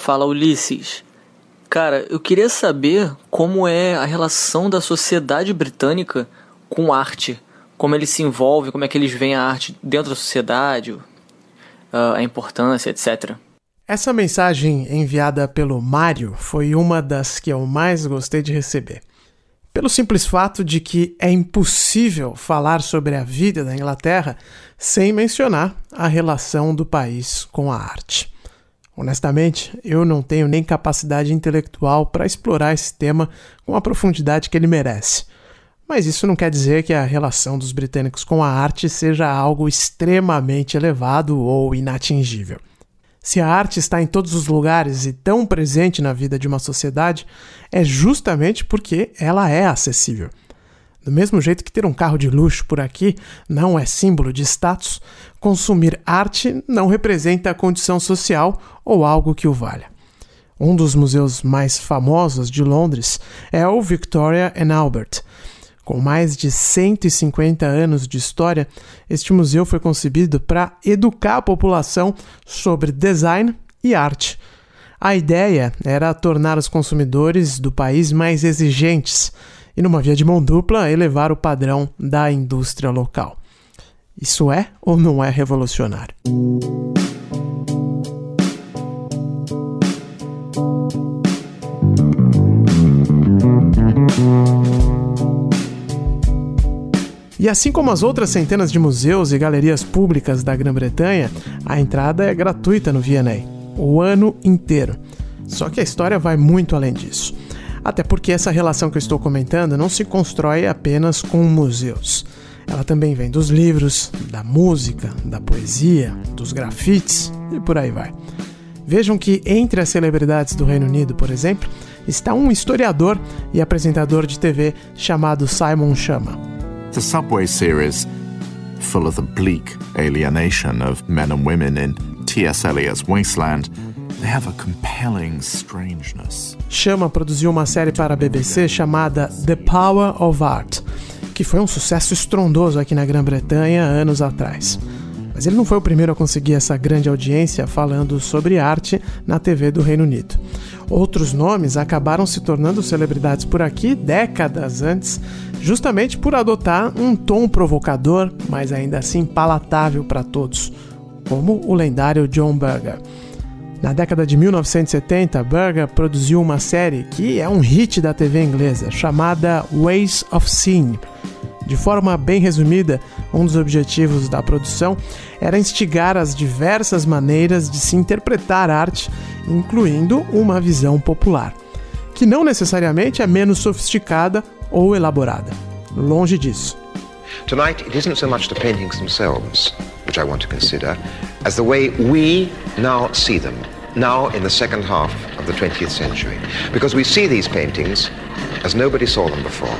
Fala Ulisses. Cara, eu queria saber como é a relação da sociedade britânica com arte. Como eles se envolvem, como é que eles veem a arte dentro da sociedade, ah, a importância, etc. Essa mensagem enviada pelo Mário foi uma das que eu mais gostei de receber. Pelo simples fato de que é impossível falar sobre a vida da Inglaterra sem mencionar a relação do país com a arte. Honestamente, eu não tenho nem capacidade intelectual para explorar esse tema com a profundidade que ele merece. Mas isso não quer dizer que a relação dos britânicos com a arte seja algo extremamente elevado ou inatingível. Se a arte está em todos os lugares e tão presente na vida de uma sociedade, é justamente porque ela é acessível. Do mesmo jeito que ter um carro de luxo por aqui não é símbolo de status, consumir arte não representa a condição social ou algo que o valha. Um dos museus mais famosos de Londres é o Victoria and Albert, com mais de 150 anos de história, este museu foi concebido para educar a população sobre design e arte. A ideia era tornar os consumidores do país mais exigentes e, numa via de mão dupla, elevar o padrão da indústria local. Isso é ou não é revolucionário? E assim como as outras centenas de museus e galerias públicas da Grã-Bretanha, a entrada é gratuita no V&A, o ano inteiro. Só que a história vai muito além disso. Até porque essa relação que eu estou comentando não se constrói apenas com museus. Ela também vem dos livros, da música, da poesia, dos grafites e por aí vai. Vejam que entre as celebridades do Reino Unido, por exemplo, está um historiador e apresentador de TV chamado Simon Chama. The Subway series, full of the bleak alienation of men and women in T.S. Eliot's Wasteland, they have a compelling strangeness. Chama produziu uma série para a BBC chamada The Power of Art, que foi um sucesso estrondoso aqui na Grã-Bretanha anos atrás. Mas ele não foi o primeiro a conseguir essa grande audiência falando sobre arte na TV do Reino Unido. Outros nomes acabaram se tornando celebridades por aqui décadas antes, justamente por adotar um tom provocador, mas ainda assim palatável para todos, como o lendário John Berger. Na década de 1970, Berger produziu uma série que é um hit da TV inglesa, chamada Ways of Seeing. De forma bem resumida, um dos objetivos da produção era instigar as diversas maneiras de se interpretar arte, incluindo uma visão popular, que não necessariamente é menos sofisticada ou elaborada. Longe disso. Tonight, it isn't so much the paintings themselves, which I want to consider, as the way we now see them, now in the second half of the 20th century. Because we see these paintings as nobody saw them before.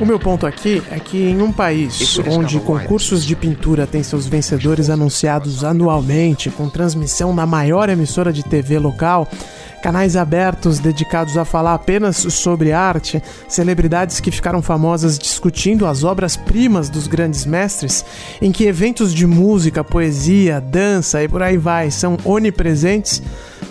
O meu ponto aqui é que em um país onde concursos de pintura têm seus vencedores anunciados anualmente, com transmissão na maior emissora de TV local, canais abertos dedicados a falar apenas sobre arte, celebridades que ficaram famosas discutindo as obras-primas dos grandes mestres, em que eventos de música, poesia, dança e por aí vai são onipresentes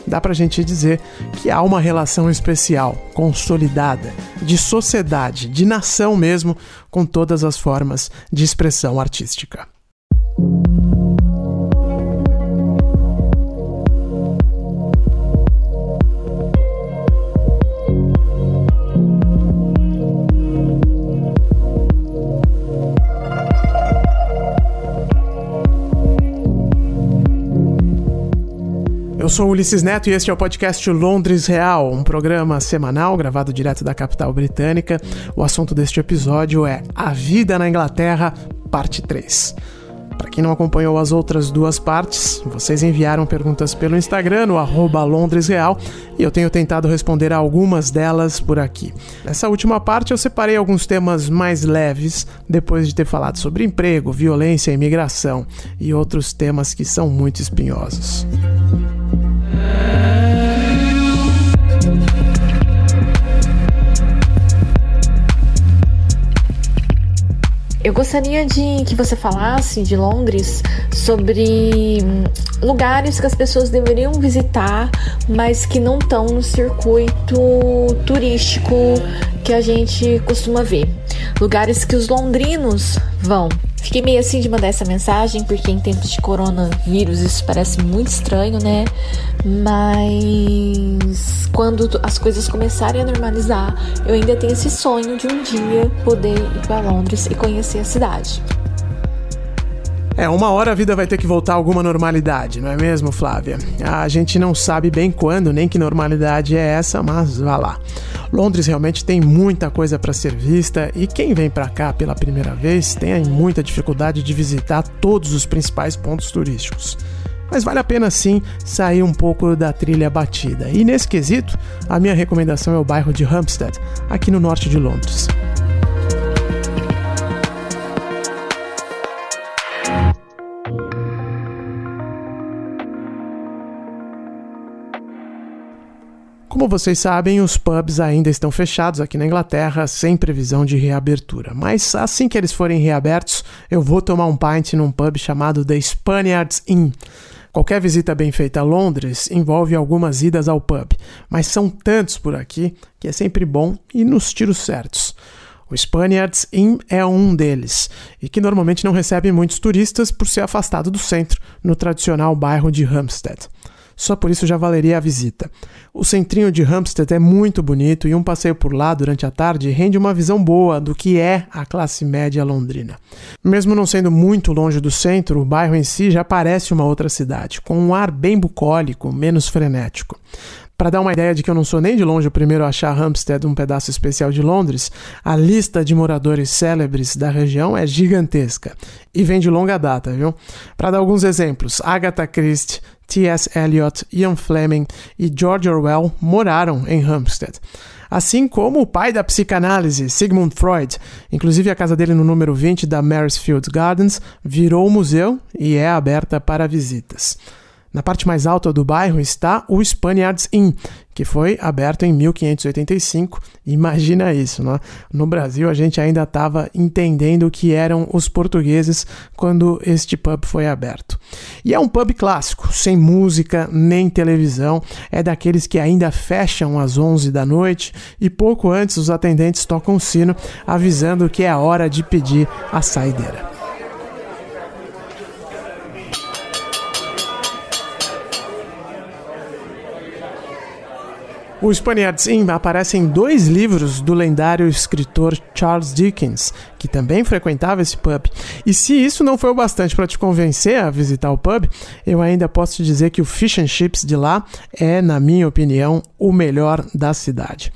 dá pra gente dizer que há uma relação especial, consolidada, de sociedade, de nação mesmo, com todas as formas de expressão artística. Sou Ulisses Neto e este é o podcast Londres Real, um programa semanal gravado direto da capital britânica. O assunto deste episódio é A Vida na Inglaterra, parte 3. Para quem não acompanhou as outras duas partes, vocês enviaram perguntas pelo Instagram, no arroba LondresReal, e eu tenho tentado responder a algumas delas por aqui. Nessa última parte eu separei alguns temas mais leves, depois de ter falado sobre emprego, violência, imigração e outros temas que são muito espinhosos. Eu gostaria de que você falasse de Londres sobre hum, lugares que as pessoas deveriam visitar, mas que não estão no circuito turístico que a gente costuma ver. Lugares que os londrinos vão. Fiquei meio assim de mandar essa mensagem, porque em tempos de coronavírus isso parece muito estranho, né? Mas quando as coisas começarem a normalizar, eu ainda tenho esse sonho de um dia poder ir para Londres e conhecer a cidade. É, uma hora a vida vai ter que voltar a alguma normalidade, não é mesmo, Flávia? A gente não sabe bem quando, nem que normalidade é essa, mas vá lá. Londres realmente tem muita coisa para ser vista e quem vem para cá pela primeira vez tem muita dificuldade de visitar todos os principais pontos turísticos. Mas vale a pena sim sair um pouco da trilha batida. E nesse quesito, a minha recomendação é o bairro de Hampstead, aqui no norte de Londres. Como vocês sabem, os pubs ainda estão fechados aqui na Inglaterra, sem previsão de reabertura. Mas assim que eles forem reabertos, eu vou tomar um pint num pub chamado The Spaniards Inn. Qualquer visita bem feita a Londres envolve algumas idas ao pub, mas são tantos por aqui que é sempre bom ir nos tiros certos. O Spaniards Inn é um deles, e que normalmente não recebe muitos turistas por ser afastado do centro, no tradicional bairro de Hampstead. Só por isso já valeria a visita. O centrinho de Hampstead é muito bonito e um passeio por lá durante a tarde rende uma visão boa do que é a classe média londrina. Mesmo não sendo muito longe do centro, o bairro em si já parece uma outra cidade, com um ar bem bucólico, menos frenético. Para dar uma ideia de que eu não sou nem de longe o primeiro a achar Hampstead um pedaço especial de Londres, a lista de moradores célebres da região é gigantesca e vem de longa data, viu? Para dar alguns exemplos, Agatha Christie, T.S. Eliot, Ian Fleming e George Orwell moraram em Hampstead. Assim como o pai da psicanálise, Sigmund Freud. Inclusive, a casa dele no número 20 da Maresfield Gardens virou museu e é aberta para visitas. Na parte mais alta do bairro está o Spaniards Inn, que foi aberto em 1585. Imagina isso, né? No Brasil a gente ainda estava entendendo o que eram os portugueses quando este pub foi aberto. E é um pub clássico, sem música nem televisão, é daqueles que ainda fecham às 11 da noite e pouco antes os atendentes tocam o sino avisando que é hora de pedir a saideira. O Spaniards Inn aparece em dois livros do lendário escritor Charles Dickens, que também frequentava esse pub. E se isso não foi o bastante para te convencer a visitar o pub, eu ainda posso te dizer que o Fish and Chips de lá é, na minha opinião, o melhor da cidade.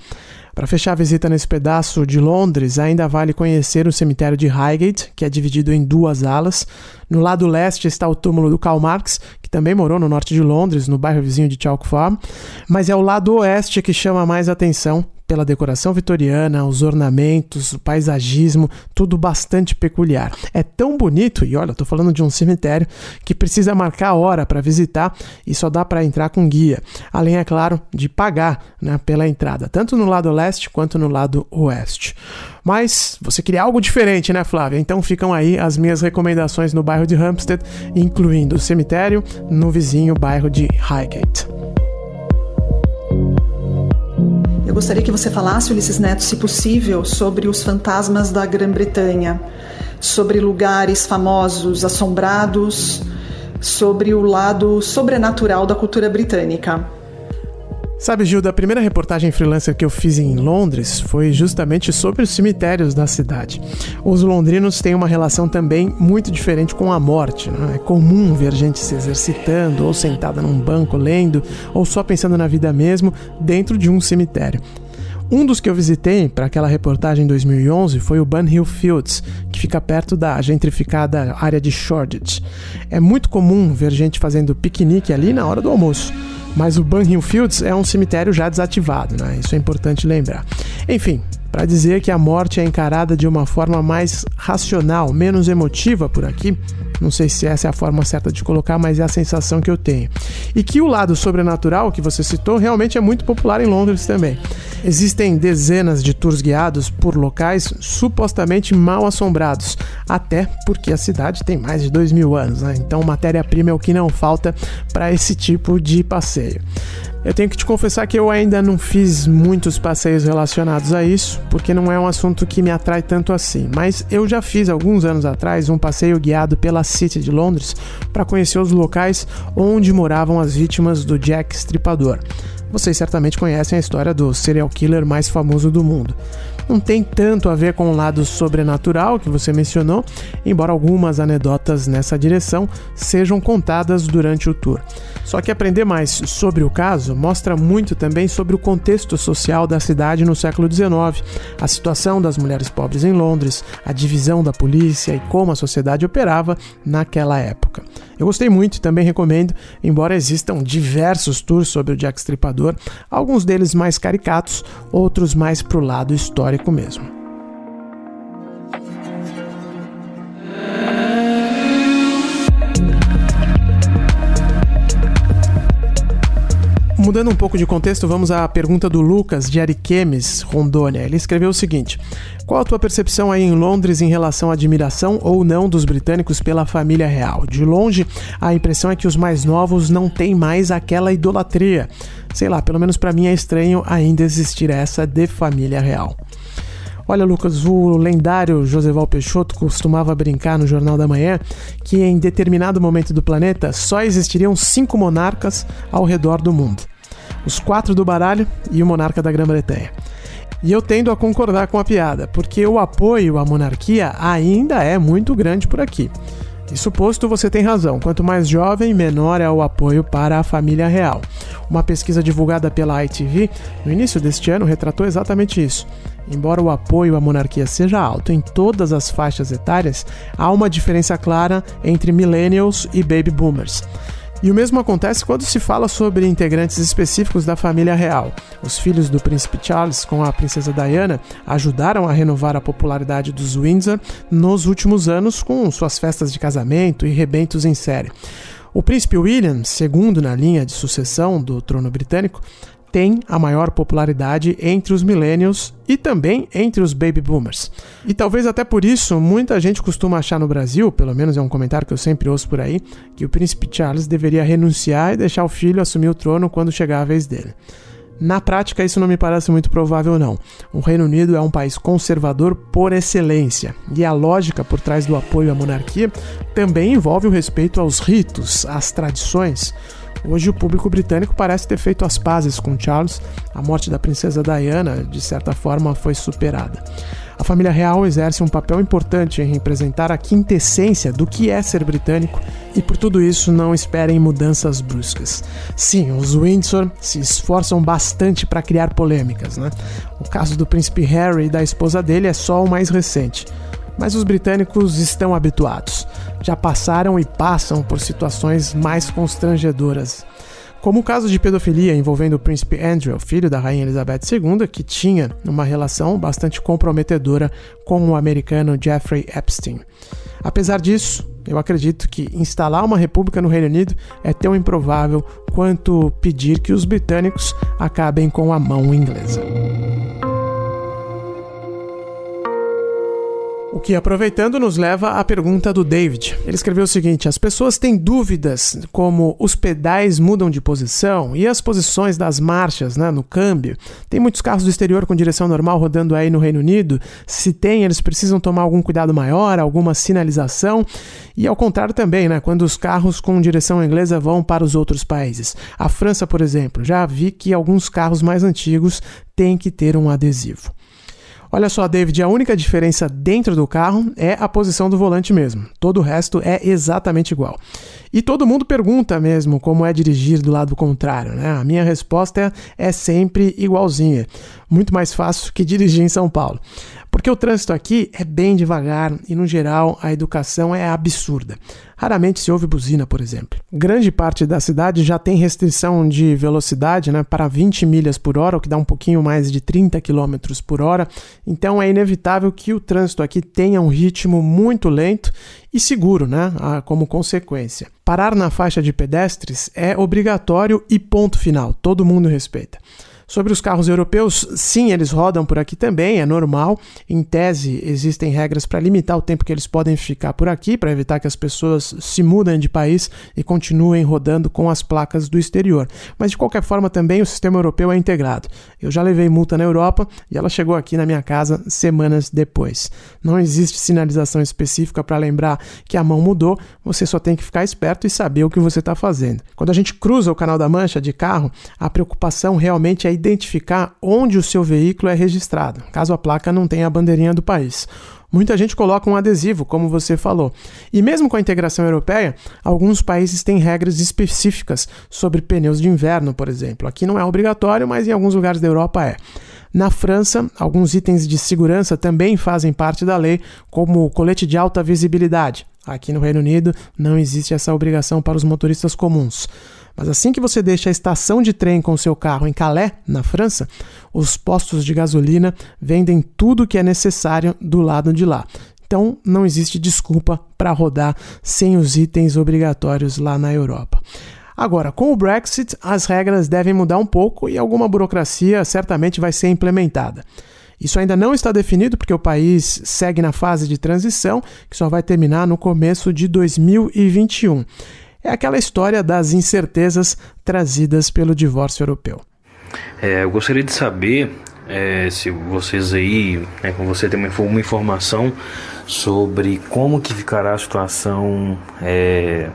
Para fechar a visita nesse pedaço de Londres, ainda vale conhecer o cemitério de Highgate, que é dividido em duas alas. No lado leste está o túmulo do Karl Marx, que também morou no norte de Londres, no bairro vizinho de Chalk Farm, mas é o lado oeste que chama mais atenção, pela decoração vitoriana, os ornamentos, o paisagismo, tudo bastante peculiar. É tão bonito, e olha, estou falando de um cemitério que precisa marcar a hora para visitar e só dá para entrar com guia. Além, é claro, de pagar né, pela entrada, tanto no lado leste quanto no lado oeste. Mas você queria algo diferente, né, Flávia? Então ficam aí as minhas recomendações no bairro de Hampstead, incluindo o cemitério no vizinho bairro de Highgate. Gostaria que você falasse, Ulisses Neto, se possível, sobre os fantasmas da Grã-Bretanha, sobre lugares famosos, assombrados, sobre o lado sobrenatural da cultura britânica. Sabe, Gilda, a primeira reportagem freelancer que eu fiz em Londres foi justamente sobre os cemitérios da cidade. Os londrinos têm uma relação também muito diferente com a morte. Né? É comum ver gente se exercitando, ou sentada num banco lendo, ou só pensando na vida mesmo, dentro de um cemitério. Um dos que eu visitei para aquela reportagem em 2011 foi o Bunhill Fields, que fica perto da gentrificada área de Shoreditch. É muito comum ver gente fazendo piquenique ali na hora do almoço. Mas o Bunhill Fields é um cemitério já desativado, né? Isso é importante lembrar. Enfim, para dizer que a morte é encarada de uma forma mais racional, menos emotiva por aqui. Não sei se essa é a forma certa de colocar, mas é a sensação que eu tenho. E que o lado sobrenatural que você citou realmente é muito popular em Londres também. Existem dezenas de tours guiados por locais supostamente mal assombrados, até porque a cidade tem mais de dois mil anos, né? então matéria-prima é o que não falta para esse tipo de passeio. Eu tenho que te confessar que eu ainda não fiz muitos passeios relacionados a isso, porque não é um assunto que me atrai tanto assim. Mas eu já fiz alguns anos atrás um passeio guiado pela City de Londres para conhecer os locais onde moravam as vítimas do Jack Stripador. Vocês certamente conhecem a história do serial killer mais famoso do mundo não tem tanto a ver com o lado sobrenatural que você mencionou, embora algumas anedotas nessa direção sejam contadas durante o tour. Só que aprender mais sobre o caso mostra muito também sobre o contexto social da cidade no século XIX, a situação das mulheres pobres em Londres, a divisão da polícia e como a sociedade operava naquela época. Eu gostei muito e também recomendo, embora existam diversos tours sobre o Jack Stripador, alguns deles mais caricatos, outros mais pro lado histórico mesmo. Mudando um pouco de contexto, vamos à pergunta do Lucas de Ariquemes, Rondônia. Ele escreveu o seguinte: Qual a tua percepção aí em Londres em relação à admiração ou não dos britânicos pela família real? De longe, a impressão é que os mais novos não têm mais aquela idolatria. Sei lá, pelo menos para mim é estranho ainda existir essa de família real. Olha, Lucas, o lendário Joseval Peixoto costumava brincar no Jornal da Manhã que em determinado momento do planeta só existiriam cinco monarcas ao redor do mundo os quatro do baralho e o monarca da Grã-Bretanha. E eu tendo a concordar com a piada, porque o apoio à monarquia ainda é muito grande por aqui. Isso posto, você tem razão. Quanto mais jovem, menor é o apoio para a família real. Uma pesquisa divulgada pela ITV no início deste ano retratou exatamente isso. Embora o apoio à monarquia seja alto em todas as faixas etárias, há uma diferença clara entre millennials e baby boomers. E o mesmo acontece quando se fala sobre integrantes específicos da família real. Os filhos do príncipe Charles com a princesa Diana ajudaram a renovar a popularidade dos Windsor nos últimos anos com suas festas de casamento e rebentos em série. O príncipe William, segundo na linha de sucessão do trono britânico, tem a maior popularidade entre os millennials e também entre os baby boomers. E talvez até por isso muita gente costuma achar no Brasil, pelo menos é um comentário que eu sempre ouço por aí, que o príncipe Charles deveria renunciar e deixar o filho assumir o trono quando chegar a vez dele. Na prática, isso não me parece muito provável, não. O Reino Unido é um país conservador por excelência, e a lógica por trás do apoio à monarquia também envolve o respeito aos ritos, às tradições. Hoje o público britânico parece ter feito as pazes com Charles. A morte da princesa Diana, de certa forma, foi superada. A família real exerce um papel importante em representar a quintessência do que é ser britânico e por tudo isso não esperem mudanças bruscas. Sim, os Windsor se esforçam bastante para criar polêmicas, né? O caso do príncipe Harry e da esposa dele é só o mais recente. Mas os britânicos estão habituados já passaram e passam por situações mais constrangedoras. Como o caso de pedofilia envolvendo o príncipe Andrew, filho da rainha Elizabeth II, que tinha uma relação bastante comprometedora com o americano Jeffrey Epstein. Apesar disso, eu acredito que instalar uma república no Reino Unido é tão improvável quanto pedir que os britânicos acabem com a mão inglesa. O que, aproveitando, nos leva à pergunta do David. Ele escreveu o seguinte: as pessoas têm dúvidas como os pedais mudam de posição e as posições das marchas né, no câmbio. Tem muitos carros do exterior com direção normal rodando aí no Reino Unido. Se tem, eles precisam tomar algum cuidado maior, alguma sinalização. E ao contrário também, né, quando os carros com direção inglesa vão para os outros países. A França, por exemplo, já vi que alguns carros mais antigos têm que ter um adesivo. Olha só, David, a única diferença dentro do carro é a posição do volante mesmo. Todo o resto é exatamente igual. E todo mundo pergunta mesmo como é dirigir do lado contrário, né? A minha resposta é, é sempre igualzinha. Muito mais fácil que dirigir em São Paulo. Porque o trânsito aqui é bem devagar e, no geral, a educação é absurda. Raramente se ouve buzina, por exemplo. Grande parte da cidade já tem restrição de velocidade né, para 20 milhas por hora, o que dá um pouquinho mais de 30 km por hora. Então é inevitável que o trânsito aqui tenha um ritmo muito lento e seguro, né, como consequência. Parar na faixa de pedestres é obrigatório e ponto final, todo mundo respeita. Sobre os carros europeus, sim, eles rodam por aqui também, é normal. Em tese, existem regras para limitar o tempo que eles podem ficar por aqui, para evitar que as pessoas se mudem de país e continuem rodando com as placas do exterior. Mas de qualquer forma, também o sistema europeu é integrado. Eu já levei multa na Europa e ela chegou aqui na minha casa semanas depois. Não existe sinalização específica para lembrar que a mão mudou, você só tem que ficar esperto e saber o que você está fazendo. Quando a gente cruza o Canal da Mancha de carro, a preocupação realmente é identificar onde o seu veículo é registrado, caso a placa não tenha a bandeirinha do país. Muita gente coloca um adesivo, como você falou. E mesmo com a integração europeia, alguns países têm regras específicas sobre pneus de inverno, por exemplo. Aqui não é obrigatório, mas em alguns lugares da Europa é. Na França, alguns itens de segurança também fazem parte da lei, como o colete de alta visibilidade. Aqui no Reino Unido não existe essa obrigação para os motoristas comuns. Mas assim que você deixa a estação de trem com seu carro em Calais, na França, os postos de gasolina vendem tudo o que é necessário do lado de lá. Então não existe desculpa para rodar sem os itens obrigatórios lá na Europa. Agora, com o Brexit, as regras devem mudar um pouco e alguma burocracia certamente vai ser implementada. Isso ainda não está definido porque o país segue na fase de transição, que só vai terminar no começo de 2021. É aquela história das incertezas trazidas pelo divórcio europeu. É, eu gostaria de saber é, se vocês aí, né, com você tem uma, uma, informação sobre como que ficará a situação é,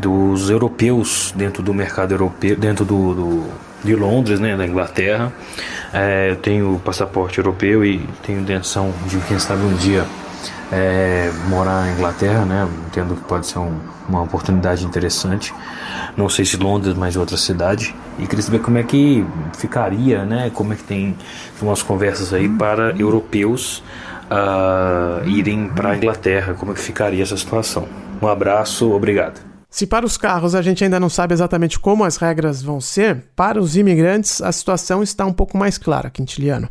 dos europeus dentro do mercado europeu, dentro do, do de Londres, né, da Inglaterra. É, eu tenho passaporte europeu e tenho intenção de, quem sabe, um dia é, morar na Inglaterra, né? Entendo que pode ser um, uma oportunidade interessante. Não sei se Londres, mas outra cidade. E queria saber como é que ficaria, né? Como é que tem umas conversas aí para europeus uh, irem para a Inglaterra. Como é que ficaria essa situação? Um abraço, obrigado. Se para os carros a gente ainda não sabe exatamente como as regras vão ser, para os imigrantes a situação está um pouco mais clara, Quintiliano.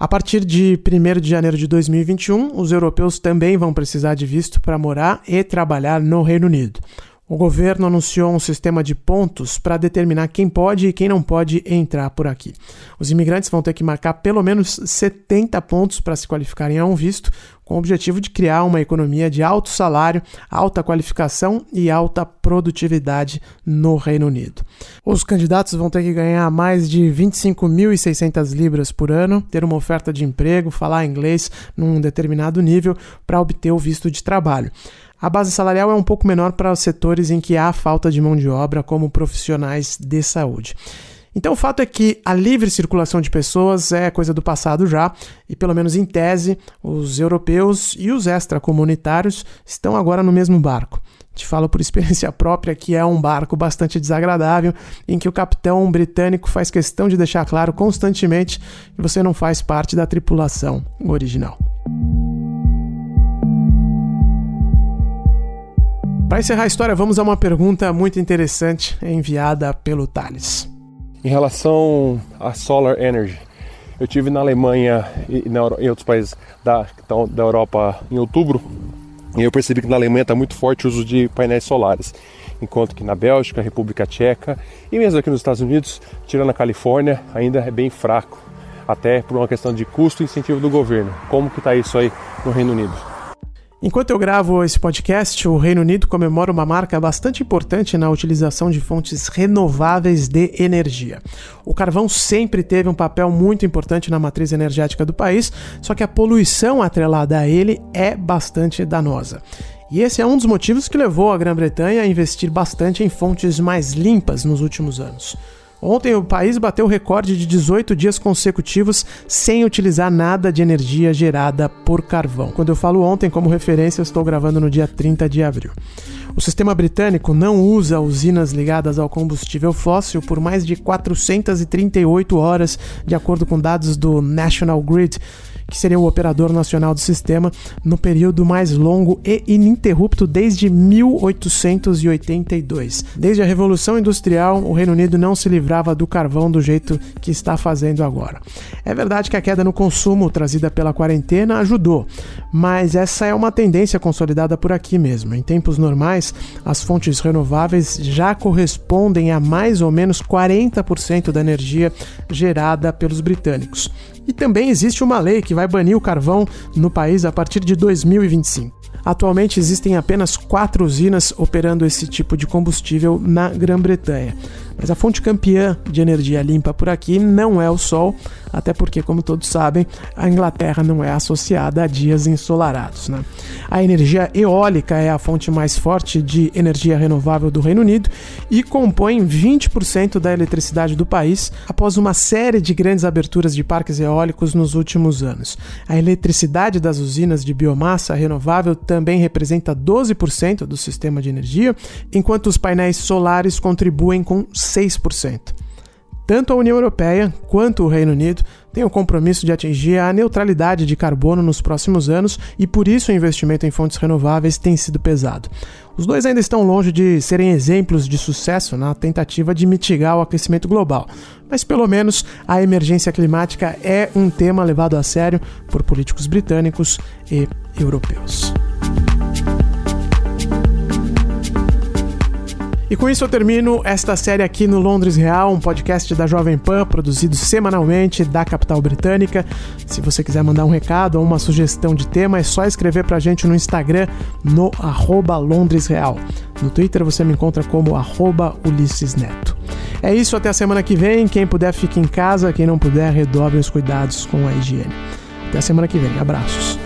A partir de 1 de janeiro de 2021, os europeus também vão precisar de visto para morar e trabalhar no Reino Unido. O governo anunciou um sistema de pontos para determinar quem pode e quem não pode entrar por aqui. Os imigrantes vão ter que marcar pelo menos 70 pontos para se qualificarem a um visto, com o objetivo de criar uma economia de alto salário, alta qualificação e alta produtividade no Reino Unido. Os candidatos vão ter que ganhar mais de 25.600 libras por ano, ter uma oferta de emprego, falar inglês num determinado nível para obter o visto de trabalho. A base salarial é um pouco menor para os setores em que há falta de mão de obra, como profissionais de saúde. Então o fato é que a livre circulação de pessoas é coisa do passado já, e pelo menos em tese, os europeus e os extracomunitários estão agora no mesmo barco. Te falo por experiência própria que é um barco bastante desagradável, em que o capitão britânico faz questão de deixar claro constantemente que você não faz parte da tripulação original. Para encerrar a história, vamos a uma pergunta muito interessante enviada pelo Thales. Em relação à solar energy, eu tive na Alemanha e na, em outros países da, da Europa em outubro e eu percebi que na Alemanha está muito forte o uso de painéis solares, enquanto que na Bélgica, República Tcheca e mesmo aqui nos Estados Unidos, tirando a Califórnia, ainda é bem fraco, até por uma questão de custo e incentivo do governo. Como que está isso aí no Reino Unido? Enquanto eu gravo esse podcast, o Reino Unido comemora uma marca bastante importante na utilização de fontes renováveis de energia. O carvão sempre teve um papel muito importante na matriz energética do país, só que a poluição atrelada a ele é bastante danosa. E esse é um dos motivos que levou a Grã-Bretanha a investir bastante em fontes mais limpas nos últimos anos. Ontem o país bateu o recorde de 18 dias consecutivos sem utilizar nada de energia gerada por carvão. Quando eu falo ontem como referência, eu estou gravando no dia 30 de abril. O sistema britânico não usa usinas ligadas ao combustível fóssil por mais de 438 horas, de acordo com dados do National Grid que seria o operador nacional do sistema no período mais longo e ininterrupto desde 1882. Desde a Revolução Industrial, o Reino Unido não se livrava do carvão do jeito que está fazendo agora. É verdade que a queda no consumo trazida pela quarentena ajudou, mas essa é uma tendência consolidada por aqui mesmo. Em tempos normais, as fontes renováveis já correspondem a mais ou menos 40% da energia gerada pelos britânicos. E também existe uma lei que vai banir o carvão no país a partir de 2025. Atualmente existem apenas quatro usinas operando esse tipo de combustível na Grã-Bretanha. Mas a fonte campeã de energia limpa por aqui não é o sol, até porque, como todos sabem, a Inglaterra não é associada a dias ensolarados. Né? A energia eólica é a fonte mais forte de energia renovável do Reino Unido e compõe 20% da eletricidade do país após uma série de grandes aberturas de parques eólicos nos últimos anos. A eletricidade das usinas de biomassa renovável também representa 12% do sistema de energia, enquanto os painéis solares contribuem com 6%. Tanto a União Europeia quanto o Reino Unido têm o compromisso de atingir a neutralidade de carbono nos próximos anos e por isso o investimento em fontes renováveis tem sido pesado. Os dois ainda estão longe de serem exemplos de sucesso na tentativa de mitigar o aquecimento global, mas pelo menos a emergência climática é um tema levado a sério por políticos britânicos e europeus. E com isso eu termino esta série aqui no Londres Real, um podcast da Jovem Pan, produzido semanalmente da capital britânica. Se você quiser mandar um recado ou uma sugestão de tema, é só escrever pra gente no Instagram, no arroba Londres Real. No Twitter você me encontra como arroba Ulisses Neto. É isso, até a semana que vem. Quem puder, fique em casa. Quem não puder, redobre os cuidados com a higiene. Até a semana que vem. Abraços.